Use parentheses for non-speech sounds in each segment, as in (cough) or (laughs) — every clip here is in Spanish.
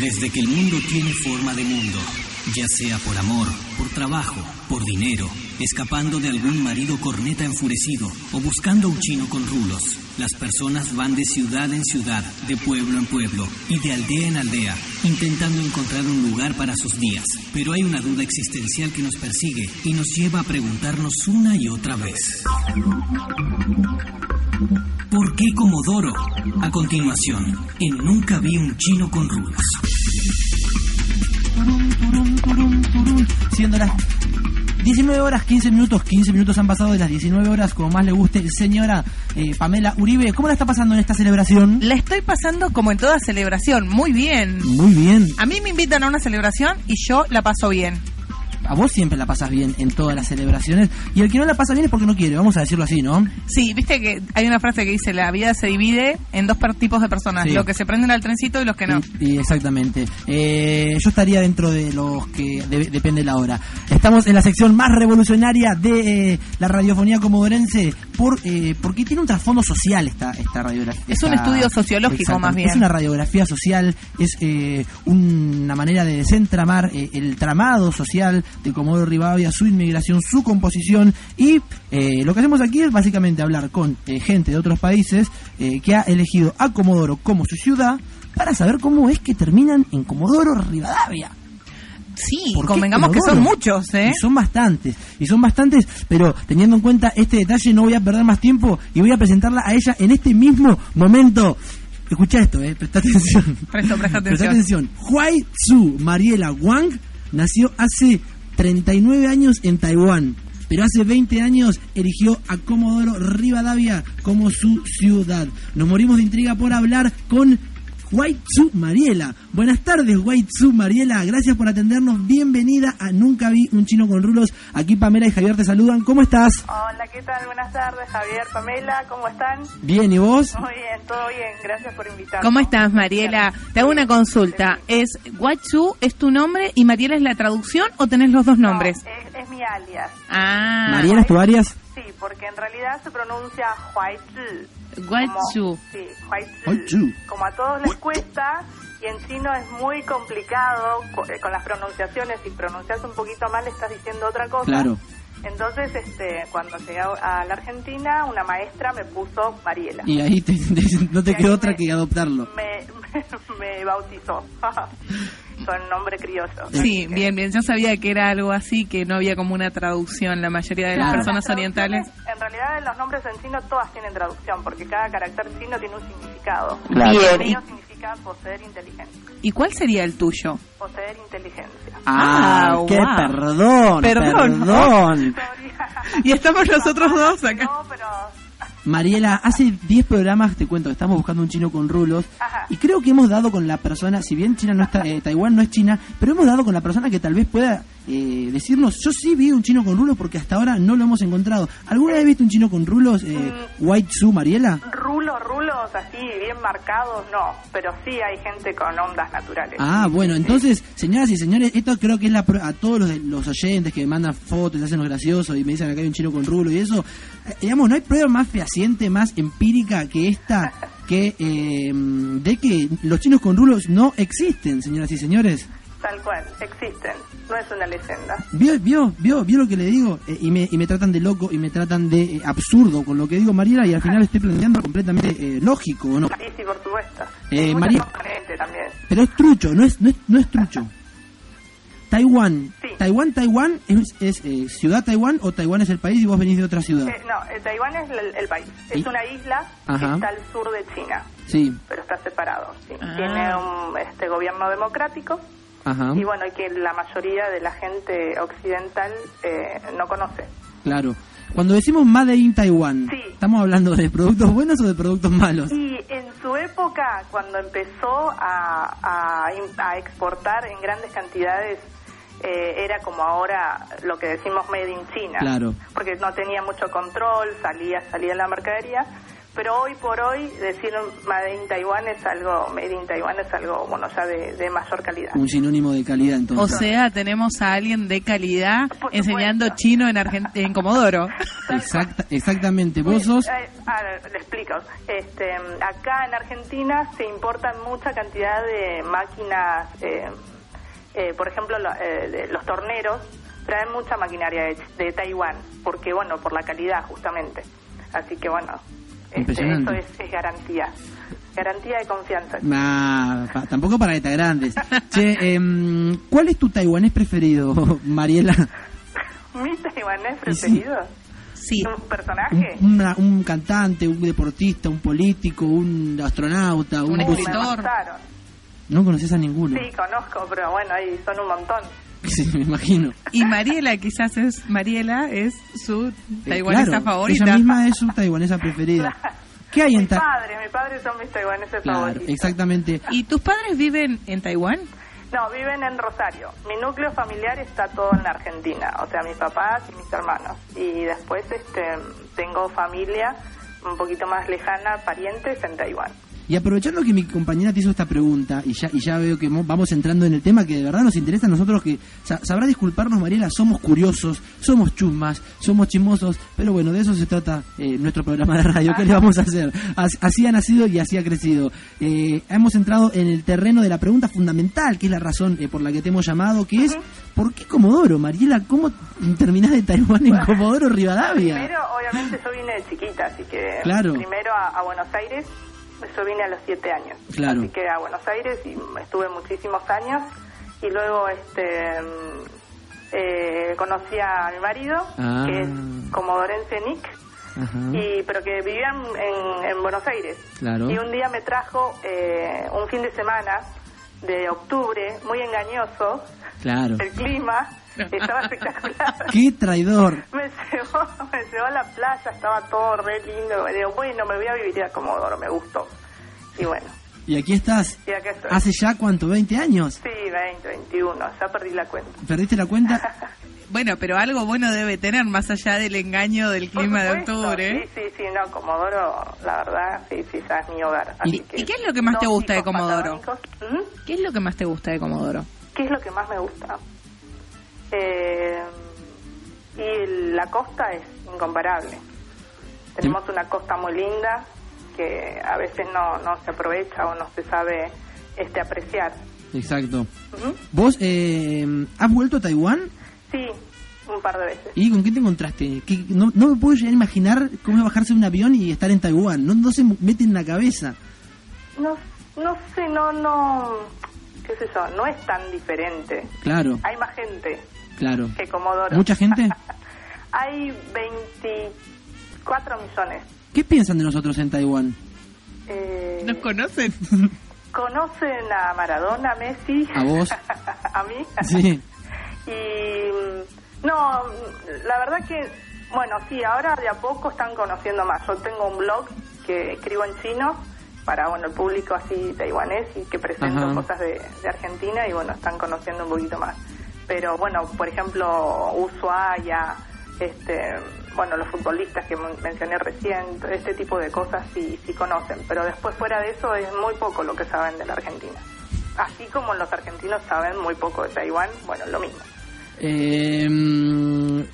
Desde que el mundo tiene forma de mundo, ya sea por amor, por trabajo, por dinero, escapando de algún marido corneta enfurecido o buscando un chino con rulos, las personas van de ciudad en ciudad, de pueblo en pueblo y de aldea en aldea, intentando encontrar un lugar para sus días. Pero hay una duda existencial que nos persigue y nos lleva a preguntarnos una y otra vez. ¿Por qué Comodoro? A continuación, en Nunca vi un chino con rulos. Siendo las 19 horas 15 minutos, 15 minutos han pasado de las 19 horas, como más le guste. Señora eh, Pamela Uribe, ¿cómo la está pasando en esta celebración? La estoy pasando como en toda celebración, muy bien. Muy bien. A mí me invitan a una celebración y yo la paso bien. A vos siempre la pasas bien en todas las celebraciones. Y el que no la pasa bien es porque no quiere, vamos a decirlo así, ¿no? Sí, viste que hay una frase que dice, la vida se divide en dos tipos de personas, Sí. los que se prenden al trencito y los que no. Y, y exactamente. Eh, yo estaría dentro de los que de- depende la hora. Estamos en la sección más revolucionaria de eh, la radiofonía comodorense por eh, porque tiene un trasfondo social esta esta radiografía. Es un estudio sociológico, más bien. Es una radiografía social, es eh, una manera de desentramar el tramado social de Comodoro Rivadavia, su inmigración, su composición y eh, lo que hacemos aquí es básicamente hablar con eh, gente de otros países eh, que ha elegido a Comodoro como su ciudad para saber cómo es que terminan en Comodoro Rivadavia. Sí, ¿Por qué convengamos que son muchos, ¿eh? Y son bastantes, y son bastantes, pero teniendo en cuenta este detalle no voy a perder más tiempo y voy a presentarla a ella en este mismo momento. Escucha esto, eh, presta atención. (laughs) Presto, presta atención. atención. Huai Tzu Mariela Wang nació hace 39 años en Taiwán, pero hace 20 años eligió a Comodoro Rivadavia como su ciudad. Nos morimos de intriga por hablar con Huai Tzu Mariela. Buenas tardes, Huai Tzu Mariela. Gracias por atendernos. Bienvenida a Nunca vi un chino con rulos. Aquí Pamela y Javier te saludan. ¿Cómo estás? Hola, ¿qué tal? Buenas tardes, Javier, Pamela, ¿cómo están? Bien, ¿y vos? Muy bien, todo bien, gracias por invitarme. ¿Cómo estás, Mariela? Te hago una consulta. ¿Es Guachu es tu nombre y Mariela es la traducción o tenés los dos No, nombres? es, es mi alias, Ah, Mariela, ¿es tu Arias? sí, porque en realidad se pronuncia Huaizi. Como- Sí. Huaizi. Como a todos les cuesta, y en chino es muy complicado co- eh, con las pronunciaciones, si pronuncias un poquito mal estás diciendo otra cosa. Claro. Entonces, este, cuando llegué a la Argentina, una maestra me puso Mariela. Y ahí te- te- (laughs) no te Y quedó otra me- que adoptarlo. Me, (laughs) me, bautizó (laughs) con nombre criollo. Sí, bien, bien. Yo sabía que era algo así, que no había como una traducción. La mayoría de las Claro. personas Las orientales. En realidad, los nombres en chino todas tienen traducción, porque cada carácter chino tiene un significado. Claro. El Bien. mío significa poseer inteligencia. ¿Y cuál sería el tuyo? Poseer inteligencia. Ah, Ah, qué wow. perdón, Perdón. perdón. (laughs) Y estamos nosotros dos acá. No, pero Mariela, hace 10 programas te cuento que estamos buscando un chino con rulos Ajá. y creo que hemos dado con la persona, si bien China no está, eh, Taiwán no es China, pero hemos dado con la persona que tal vez pueda eh, decirnos, yo sí vi un chino con rulos porque hasta ahora no lo hemos encontrado. ¿Alguna vez viste un chino con rulos, eh, White Su, Mariela? rulos, rulos así, bien marcados, no. Pero sí hay gente con ondas naturales. Ah, bueno, entonces, señoras y señores, esto creo que es la a todos los, los oyentes que mandan fotos, hacen los graciosos y me dicen acá hay un chino con rulo y eso. eh, digamos, no hay prueba más fehaciente, más empírica que esta, que eh, de que los chinos con rulos no existen, señoras y señores. Tal cual, existen. No es una leyenda. ¿Vio, vio, vio, vio lo que le digo? Eh, y, me, y me tratan de loco y me tratan de eh, absurdo con lo que digo, Mariela, y al final estoy planteando completamente eh, lógico, ¿o no? Sí, sí, por supuesto. Eh, María- también. Pero es trucho, no es, no es, no es trucho. Taiwán. Sí. Taiwán, Taiwán es, es, eh, ciudad Taiwán o Taiwán es el país y vos venís de otra ciudad. Eh, no, eh, Taiwán es el, el país. Es ¿Y? una isla Ajá. que está al sur de China, Sí, pero está separado. sí. Ah. Tiene un este gobierno democrático ajá, y bueno, y que la mayoría de la gente occidental eh, no conoce. claro. Cuando decimos Made in Taiwán, Sí. ¿estamos hablando de productos buenos o de productos malos? Y en su época, cuando empezó a, a, a exportar en grandes cantidades, eh, era como ahora lo que decimos made in China. Claro. Porque no tenía mucho control, salía, salía la mercadería. pero hoy por hoy decir Made in Taiwan es algo, Made in Taiwan es algo, bueno, ya de, de mayor calidad. Un sinónimo de calidad O entonces. sea, tenemos a alguien de calidad Por enseñando supuesto. chino en, Argent- en Comodoro. (laughs) Exacta- exactamente. Vos sos... Eh, le explico. Este, acá en Argentina se importan mucha cantidad de máquinas, eh, eh, por ejemplo, lo- eh, de- los torneros traen mucha maquinaria de, de Taiwán, porque bueno, por la calidad justamente. Así que bueno, este, eso es, es garantía, garantía de confianza. Ah, pa- tampoco para letras grandes. (laughs) Che, em, ¿cuál es tu taiwanés preferido, Mariela? (laughs) ¿Mi taiwanés preferido? Sí. ¿Un Un, personaje? una- un cantante, un deportista, un político, un astronauta, un, Un bus- me escritor. mataron. No conoces a ninguno. Sí, conozco, pero bueno, ahí son un montón. (laughs) Sí, me imagino. Y Mariela, quizás es Mariela, es su Eh, taiwanesa claro, favorita. Ella misma es su taiwanesa preferida. (laughs) ¿Qué hay en Mis padres, mis padres son mis taiwaneses Claro, favoritos. exactamente. ¿Y tus padres viven en Taiwán? No, viven en Rosario. Mi núcleo familiar está todo en la Argentina, o sea, mis papás y mis hermanos. Y después este, tengo familia un poquito más lejana, parientes en Taiwán. Y aprovechando que mi compañera te hizo esta pregunta, y ya, y ya veo que mo- vamos entrando en el tema que de verdad nos interesa a nosotros, que sa- sabrá disculparnos, Mariela, somos curiosos, somos chusmas, somos chismosos, pero bueno, de eso se trata eh, nuestro programa de radio. ¿Qué le vamos a hacer? As- Así ha nacido y así ha crecido. Eh, hemos entrado en el terreno de la pregunta fundamental, que es la razón eh, por la que te hemos llamado, que es, ¿por qué Comodoro, Mariela? ¿Cómo terminás de Taiwán en Comodoro, Rivadavia? Primero, obviamente, yo vine de chiquita, así que Claro. primero a, a Buenos Aires, yo vine a los siete años. Claro. Así que a Buenos Aires y estuve muchísimos años y luego este mm, eh, conocí a mi marido, Ah. que es comodorense Nick, Ajá, y pero que vivía en, en- en Buenos Aires. claro. Y un día me trajo eh, un fin de semana de octubre, muy engañoso, Claro. el clima estaba espectacular. (laughs) ¡Qué traidor! Me llevó, me llevó a la playa, estaba todo re lindo. Me digo, bueno, me voy a vivir a Comodoro, me gustó. Y bueno, Y aquí estás. y acá estoy. ¿Hace ya cuánto? ¿20 años? Sí, 20, 21, ya perdí la cuenta. ¿Perdiste la cuenta? (laughs) Bueno, pero algo bueno debe tener más allá del engaño del clima de octubre. Sí, sí, sí, no, Comodoro, la verdad, sí, sí, ya es mi hogar. Así ¿Y- que y qué es lo que más te gusta de Comodoro? patagónicos. ¿Qué es lo que más te gusta de Comodoro? ¿Qué es lo que más me gusta? Eh, y la costa es incomparable. Tenemos una costa muy linda que a veces no, no se aprovecha o no se sabe este apreciar. Exacto. ¿Vos eh, has vuelto a Taiwán? Sí, un par de veces. ¿Y con qué te encontraste? Que no, no me puedo llegar a imaginar cómo es bajarse de un avión y estar en Taiwán. No, no se mete en la cabeza. No, no sé, no, no, qué sé yo, no es tan diferente. Claro, Hay más gente claro. que Comodoro. ¿Mucha gente? (laughs) Hay 24 millones. ¿Qué piensan de nosotros en Taiwán? Eh, ¿Nos conocen? (laughs) ¿Conocen a Maradona, Messi? ¿A vos? (laughs) ¿A mí? Sí. Y no, la verdad que, bueno, sí, ahora de a poco están conociendo más. Yo tengo un blog que escribo en chino para, bueno, el público así taiwanés y que presento Ajá. cosas de, de Argentina y, bueno, están conociendo un poquito más. Pero, bueno, por ejemplo, Ushuaia, este, bueno, los futbolistas que men- mencioné recién, este tipo de cosas sí, sí conocen. Pero después, fuera de eso, es muy poco lo que saben de la Argentina. Así como los argentinos saben muy poco de Taiwán, bueno, lo mismo. Eh,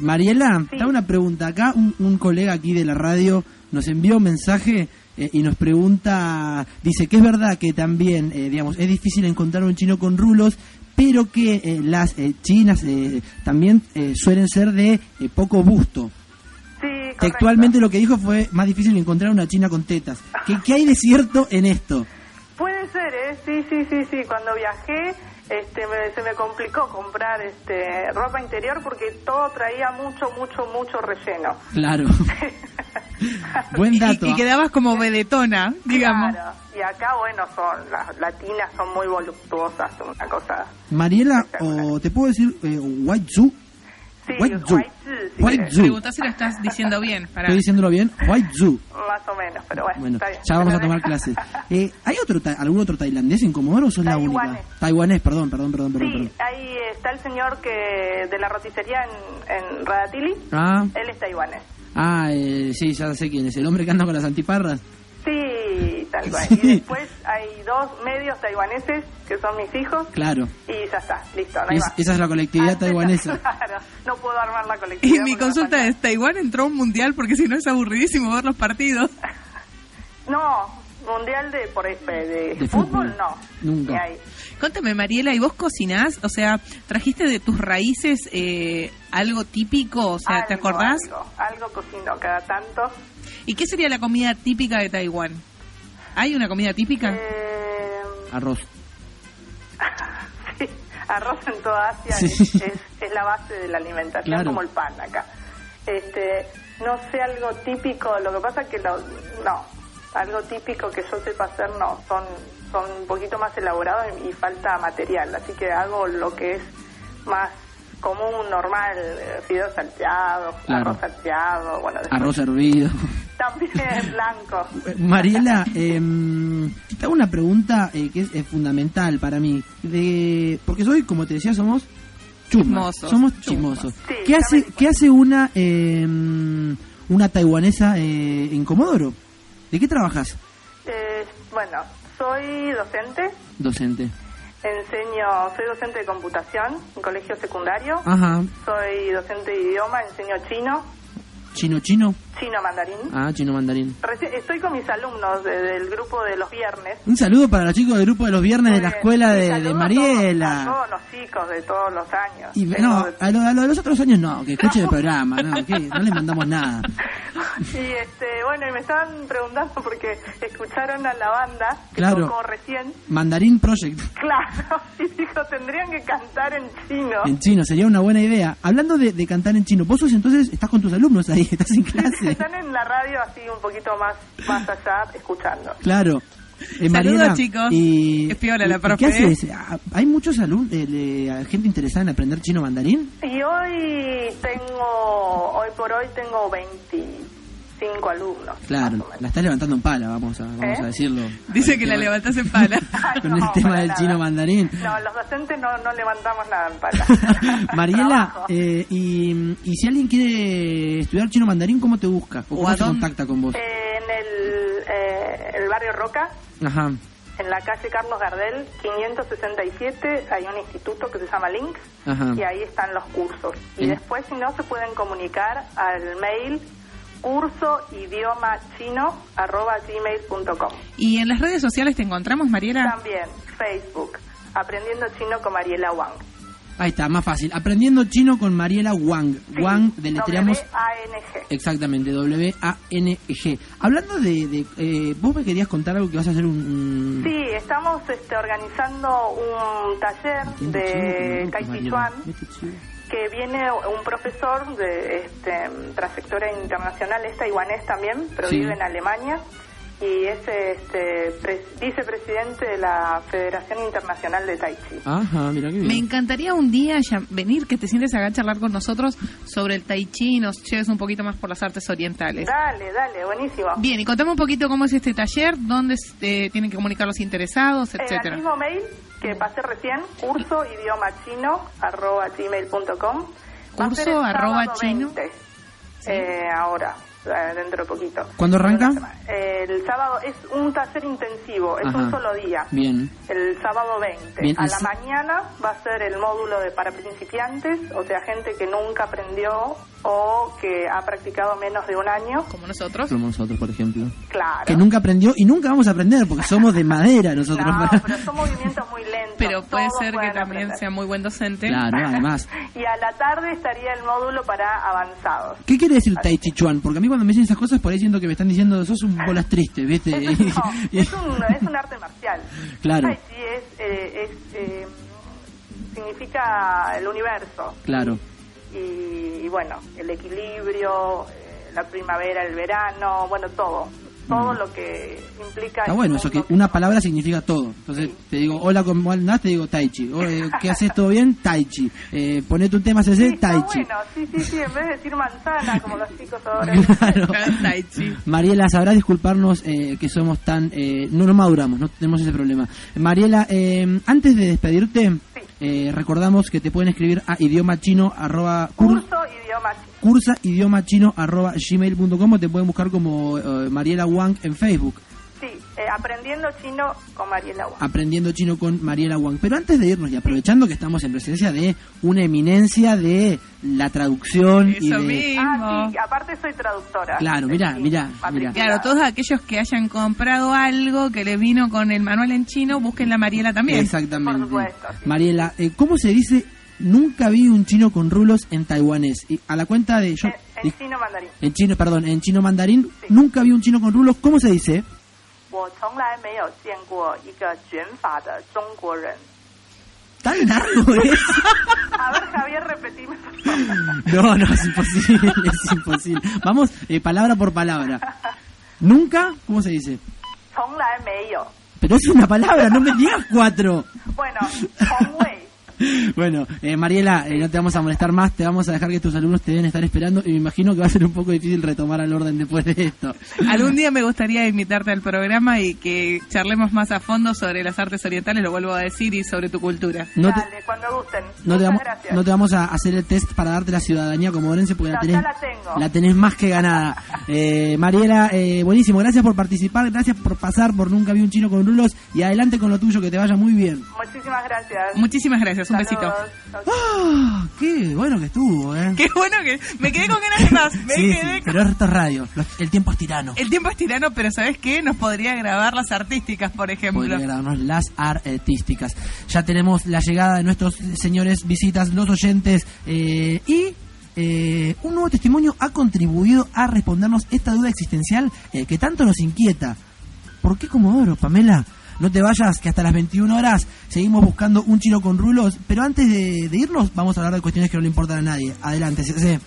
Mariela, Sí. te hago una pregunta. Acá un, un colega aquí de la radio nos envió un mensaje eh, y nos pregunta, dice que es verdad que también, eh, digamos, es difícil encontrar un chino con rulos, pero que eh, las eh, chinas eh, también eh, suelen ser de poco busto. Sí. Textualmente lo que dijo fue más difícil encontrar una china con tetas. ¿Qué, qué hay de cierto en esto? Puede ser, ¿eh? Sí, sí, sí, sí. Cuando viajé, este, me- se me complicó comprar este, ropa interior porque todo traía mucho, mucho, mucho relleno. Claro. (laughs) Buen dato. Y, y quedabas como vedetona, digamos. Claro. Y acá, bueno, son las latinas son muy voluptuosas, una cosa. Mariela, o te puedo decir eh, White Zoo. Sí, White Zoo. white zoo, si White querés. Zoo. Preguntá si lo estás diciendo bien. Para... Estoy diciéndolo bien. White Zoo. Más o menos, pero bueno, Bueno, está bien. ya vamos a tomar clases. (laughs) Eh, ¿Hay otro algún otro tailandés en Comodoro o sos la única? Taiwanés. Taiwanés, perdón, perdón, perdón, perdón. Sí, perdón. ahí está el señor que de la roticería en, en Radatili. Ah, Él es taiwanés. Ah, eh, sí, ya sé quién es. El hombre que anda con las antiparras. Sí, tal cual. Sí. Y después hay dos medios taiwaneses que son mis hijos Claro. y ya está, listo, no hay Es- más. esa es la colectividad Antes- taiwanesa. (laughs) Claro, no puedo armar la Y colectividad. mi porque me consulta es, ¿Taiwán entró a un mundial? Porque si no es aburridísimo ver los partidos. (laughs) No, mundial de, por, de, De fútbol, fútbol. no. Nunca. Contame, Mariela, ¿y vos cocinás? O sea, ¿trajiste de tus raíces eh, algo típico? O sea, ¿te acordás? Algo, algo cocino cada tanto. ¿Y qué sería la comida típica de Taiwán? ¿Hay una comida típica? Eh, Arroz. (laughs) sí, arroz en toda Asia Sí. es, es, es la base de la alimentación, Claro. como el pan acá. Este, no sé algo típico, lo que pasa que lo, no, algo típico que yo sepa hacer no, son son un poquito más elaborados y, y falta material, así que hago lo que es más común, normal, eh, fideos salteados, Claro. arroz salteado, bueno, después Arroz hervido. También blanco. Mariela, em, te hago una pregunta eh, que es, es fundamental para mí. De, porque soy, como te decía, somos chusmas. Chismosos. Somos chismosos. Sí, ¿Qué, hace, me di ¿Qué hace una em, una taiwanesa eh, en Comodoro? ¿De qué trabajas? Eh, bueno, soy docente, Docente. enseño, soy docente de computación en colegio secundario, Ajá. soy docente de idioma, enseño chino, ¿Chino chino? chino mandarín. Ah, chino mandarín. Reci- Estoy con mis alumnos de- del grupo de los viernes. Un saludo para los chicos del grupo de los viernes de la escuela de, a Mariela. todos- A todos, los chicos de todos los años. Y no, a lo, a lo de los otros años no, que escuchen el programa, no, que no les mandamos nada. (laughs) Y este, bueno, y me estaban preguntando porque escucharon a la banda que Claro. tocó recién. Mandarín Project Claro, (laughs) y dijo, tendrían que cantar en chino. en chino, sería una buena idea. Hablando de, de cantar en chino, vos sos entonces, estás con tus alumnos ahí, (laughs) estás en clase. Están en la radio así un poquito más, más allá escuchando. Claro. Eh, Saludos, Mariela, chicos. Y, Es piola la profe, ¿Qué ¿eh? haces? Ah, ¿Hay muchos alumnos, gente interesada en aprender chino mandarín? Y hoy tengo, hoy por hoy tengo 25 alumnos. Claro, la estás levantando en pala, vamos a, vamos ¿Eh? a decirlo. Dice que la levantás en pala. (laughs) Ay, Con el tema del nada. chino mandarín. No, los docentes no, no levantamos nada en pala. (laughs) Mariela, eh, y, y si alguien quiere estudiar chino mandarín, ¿cómo te busca? ¿O ¿O cómo se contacta con vos? en el, eh, el barrio Roca, Ajá. en la calle Carlos Gardel, 567, hay un instituto que se llama Links Ajá. y ahí están los cursos. Y después, si no, se pueden comunicar al mail curso idioma chino arroba gmail.com. ¿Y en las redes sociales te encontramos, Mariela? También Facebook, aprendiendo chino con Mariela Wang. Ahí está, más fácil. Aprendiendo chino con Mariela Wang. Sí, Wang, deletreamos W-A-N-G. exactamente, W-A-N-G. Hablando de... de eh, vos me querías contar algo que vas a hacer un... un- Sí, estamos este, organizando un taller Aprendiendo de chino que viene un profesor de este, trayectoria internacional, es taiwanés también, pero Sí. vive en Alemania y es este, pre- vicepresidente de la Federación Internacional de Tai Chi. Ajá, mira qué bien. Me encantaría un día ya venir, que te sientes acá a charlar con nosotros sobre el tai chi y nos lleves un poquito más por las artes orientales. Dale, dale, buenísimo. Bien, y contame un poquito cómo es este taller, dónde eh, tienen que comunicar los interesados, En el etcétera. mismo mail que pasé recién, curso idioma chino arroba gmail.com. Curso arroba chino. 20, eh, ahora, eh, dentro de poquito. ¿Cuándo arranca? El sábado es un taller intensivo, es Ajá. un solo día. Bien. El sábado 20. Bien, a la mañana va a ser el módulo de para principiantes, o sea, gente que nunca aprendió o que ha practicado menos de un año. Como nosotros. Como nosotros, por ejemplo. Claro. Que nunca aprendió y nunca vamos a aprender porque somos de madera nosotros. No, pero son movimientos muy. Pero puede ser que también aprender. sea muy buen docente. Claro, además. (laughs) Y a la tarde estaría el módulo para avanzados. ¿Qué quiere decir Tai Chi Chuan? Porque a mí cuando me dicen esas cosas por ahí siento que me están diciendo sos un bolas triste, ¿viste? Es, no, (laughs) es, un, es un arte marcial. Claro. Tai Chi es, eh, es, eh, significa el universo. Claro. Y, y bueno, el equilibrio, eh, la primavera, el verano, bueno, todo. Todo lo que implica... Mm. Está el bueno eso, que una palabra significa todo. Entonces te digo, hola, ¿cómo andás? Te digo Tai Chi. O, eh, ¿Qué haces? ¿Todo bien? Tai Chi. Eh, ponete un tema Sí, CC, está Tai Chi. bueno, sí, sí, sí, en vez de decir manzana, como los chicos ahora. (laughs) Claro. Tai chi. Mariela, sabrás disculparnos eh, que somos tan... eh, no nos maduramos, no tenemos ese problema. Mariela, eh, antes de despedirte, Sí. eh, recordamos que te pueden escribir a idioma chino arroba cur- idioma chino. cursa idioma chino arroba gmail.com o te pueden buscar como eh, Mariela Wang en Facebook. Sí, eh, aprendiendo chino con Mariela Wang. Aprendiendo chino con Mariela Wang. Pero antes de irnos y aprovechando que estamos en presencia de una eminencia de la traducción y de... mismo. Ah, sí, aparte soy traductora. Claro, matriculada. mirá. Claro, todos aquellos que hayan comprado algo que le vino con el manual en chino, busquen la Mariela también. Exactamente. Por supuesto, sí. Mariela, eh, ¿cómo se dice? nunca vi un chino con rulos en taiwanés. Y a la cuenta de yo. En, en chino mandarín. En chino, perdón, en chino mandarín, sí. nunca vi un chino con rulos. ¿Cómo se dice? ¿Tan largo es? ¿eh? (laughs) A ver, Javier, repetime. No, no, es imposible, es imposible. Vamos, eh, palabra por palabra. ¿Nunca? ¿Cómo se dice? Pero es una palabra, no me digas cuatro. Bueno, Hongwei. (laughs) Bueno, eh, Mariela, eh, no te vamos a molestar más, te vamos a dejar que tus alumnos te deben estar esperando y me imagino que va a ser un poco difícil retomar al orden después de esto. (laughs) Algún día me gustaría invitarte al programa y que charlemos más a fondo sobre las artes orientales, lo vuelvo a decir, y sobre tu cultura. No te, Dale, cuando gusten. no te vamos, gracias. no te vamos a hacer el test para darte la ciudadanía comodorense porque la No, tenés, ya la tengo. la tenés más que ganada. (laughs) Eh, Mariela, eh, buenísimo, gracias por participar, gracias por pasar por Nunca Vi un Chino con Rulos y adelante con lo tuyo, que te vaya muy bien. Muchísimas gracias. Muchísimas gracias, un besito. Saludos. Chau, chau. Ah, qué bueno que estuvo, ¿eh? Qué bueno que me quedé con ganas de más. Me Sí, quedé sí, con- pero esto es radio, los- el tiempo es tirano. El tiempo es tirano, pero ¿sabes qué? Nos podría grabar las artísticas, por ejemplo. Podría grabarnos las artísticas. Ya tenemos la llegada de nuestros señores visitas, los oyentes eh, y eh, un nuevo testimonio ha contribuido a respondernos esta duda existencial eh, que tanto nos inquieta. ¿Por qué Comodoro, Pamela? No te vayas, que hasta las 21 horas seguimos buscando un chino con rulos. Pero antes de, irnos, vamos a hablar de cuestiones que no le importan a nadie. Adelante, CC.